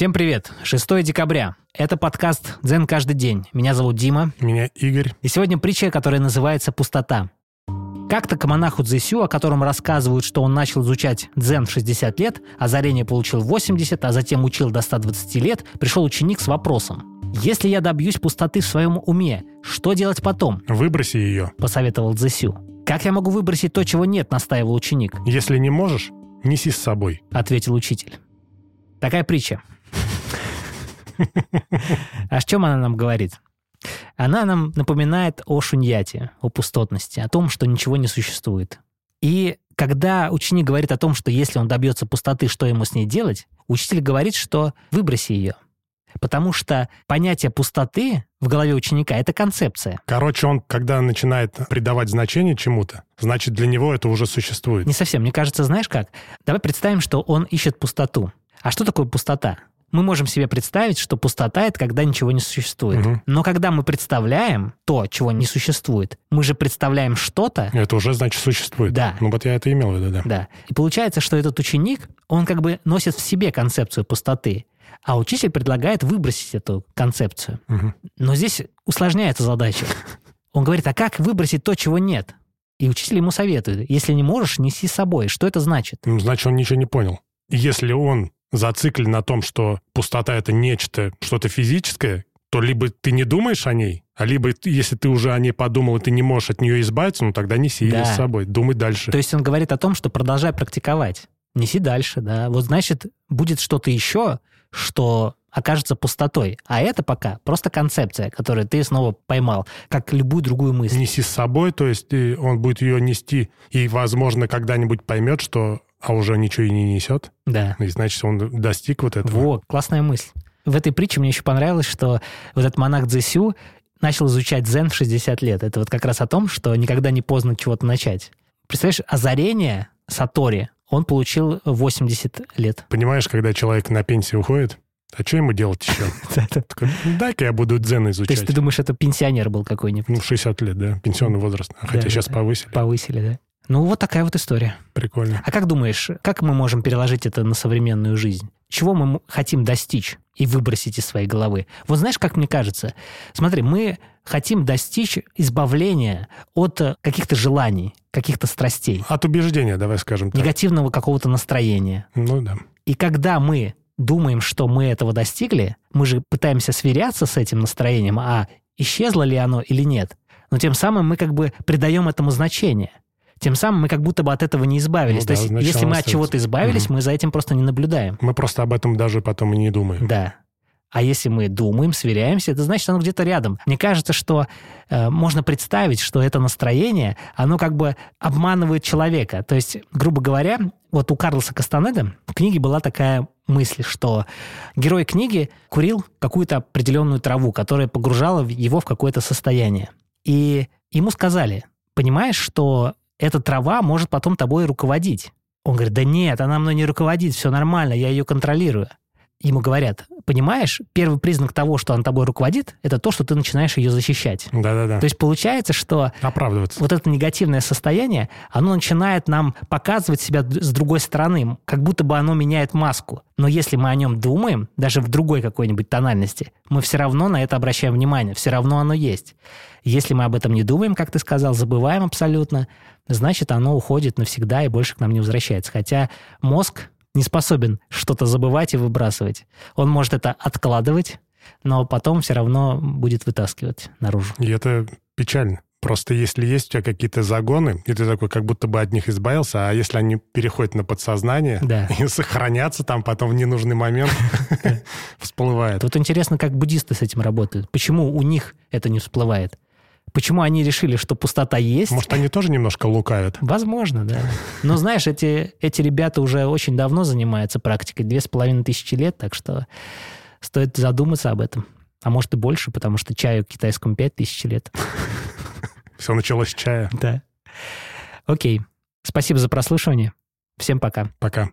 Всем привет! 6 декабря. Это подкаст «Дзен каждый день». Меня зовут Дима. Меня Игорь. И сегодня притча, которая называется «Пустота». Как-то к монаху Цзэсю, о котором рассказывают, что он начал изучать дзен в 60 лет, озарение получил в 80, а затем учил до 120 лет, пришел ученик с вопросом. «Если я добьюсь пустоты в своем уме, что делать потом?» Выброси ее. Посоветовал Цзэсю. «Как я могу выбросить то, чего нет?» – настаивал ученик. Если не можешь, неси с собой. Ответил учитель. Такая притча. А о чем она нам говорит? Она нам напоминает о шуньяте, о пустотности, о том, что ничего не существует. И когда ученик говорит о том, что если он добьется пустоты, что ему с ней делать, учитель говорит, что выброси ее. Потому что понятие пустоты в голове ученика – это концепция. Короче, он, когда начинает придавать значение чему-то, значит, для него это уже существует. Не совсем. Мне кажется, знаешь как? Давай представим, что он ищет пустоту. А что такое пустота? Мы можем себе представить, что пустота — это когда ничего не существует. Мгм. Но когда мы представляем то, чего не существует, мы же представляем что-то, Это уже, значит, существует. Да. Ну вот я это имел в виду, да. да. И получается, что этот ученик, он как бы носит в себе концепцию пустоты, а учитель предлагает выбросить эту концепцию. Мгм. Но здесь усложняется задача. Он говорит, а как выбросить то, чего нет? И учитель ему советует, если не можешь, неси с собой. Что это значит? Ну, Значит, он ничего не понял. Если он зациклен на том, что пустота — это нечто, что-то физическое, то либо ты не думаешь о ней, а либо если ты уже о ней подумал, и ты не можешь от нее избавиться, ну тогда неси ее Да. с собой, думай дальше. То есть он говорит о том, что продолжай практиковать. Неси дальше, да. Вот значит, будет что-то еще, что окажется пустотой. А это пока просто концепция, которую ты снова поймал, как любую другую мысль. Неси с собой, то есть и он будет ее нести, и, возможно, когда-нибудь поймет, что а уже ничего и не несет, Да. и значит, он достиг вот этого. Вот, классная мысль. В этой притче мне еще понравилось, что вот этот монах Цзэсю начал изучать дзен в 60 лет. Это вот как раз о том, что никогда не поздно чего-то начать. Представляешь, озарение Сатори он получил в 80 лет. Понимаешь, когда человек на пенсию уходит, а что ему делать еще? «Ну, Дай-ка я буду дзен То есть изучать. ты думаешь, это пенсионер был какой-нибудь? Ну, 60 лет, да, пенсионный возраст. А Хотя сейчас повысили. Повысили, да? Ну, вот такая вот история. Прикольно. А как думаешь, как мы можем переложить это на современную жизнь? Чего мы хотим достичь и выбросить из своей головы? Вот знаешь, как мне кажется? Смотри, мы хотим достичь избавления от э, каких-то желаний, каких-то страстей, От убеждения, давай скажем так. негативного какого-то настроения. Ну да. И когда мы думаем, что мы этого достигли, мы же пытаемся сверяться с этим настроением, а исчезло ли оно или нет. Но тем самым мы как бы придаем этому значение. Тем самым мы как будто бы от этого не избавились. Ну То да, есть, если мы от чего-то избавились, Мгм. мы за этим просто не наблюдаем. Мы просто об этом даже потом и не думаем. Да. А если мы думаем, сверяемся, это значит, оно где-то рядом. Мне кажется, что э, можно представить, что это настроение, оно как бы обманывает человека. То есть, грубо говоря, вот у Карлоса Кастанеда в книге была такая мысль, что герой книги курил какую-то определенную траву, которая погружала его в какое-то состояние. И ему сказали, понимаешь, что эта трава может потом тобой руководить. Он говорит, да нет, она мной не руководит, все нормально, я ее контролирую. Ему говорят, понимаешь, первый признак того, что она тобой руководит, это то, что ты начинаешь ее защищать. Да-да-да. То есть получается, что Оправдываться. вот это негативное состояние, оно начинает нам показывать себя с другой стороны, как будто бы оно меняет маску. Но если мы о нем думаем, даже в другой какой-нибудь тональности, мы все равно на это обращаем внимание, все равно оно есть. Если мы об этом не думаем, как ты сказал, забываем абсолютно, значит, оно уходит навсегда и больше к нам не возвращается. Хотя мозг не способен что-то забывать и выбрасывать. Он может это откладывать, но потом все равно будет вытаскивать наружу. И это печально. Просто если есть у тебя какие-то загоны, и ты такой как будто бы от них избавился, а если они переходят на подсознание Да. и сохранятся там потом в ненужный момент, всплывает. Вот интересно, как буддисты с этим работают. Почему у них это не всплывает? Почему они решили, что пустота есть? Может, они тоже немножко лукавят? Возможно, да. Но знаешь, эти, эти ребята уже очень давно занимаются практикой, две с половиной тысячи лет, так что стоит задуматься об этом. А может и больше, потому что чаю китайскому пять тысяч лет. Все началось с чая. Да. Окей. Спасибо за прослушивание. Всем пока. Пока.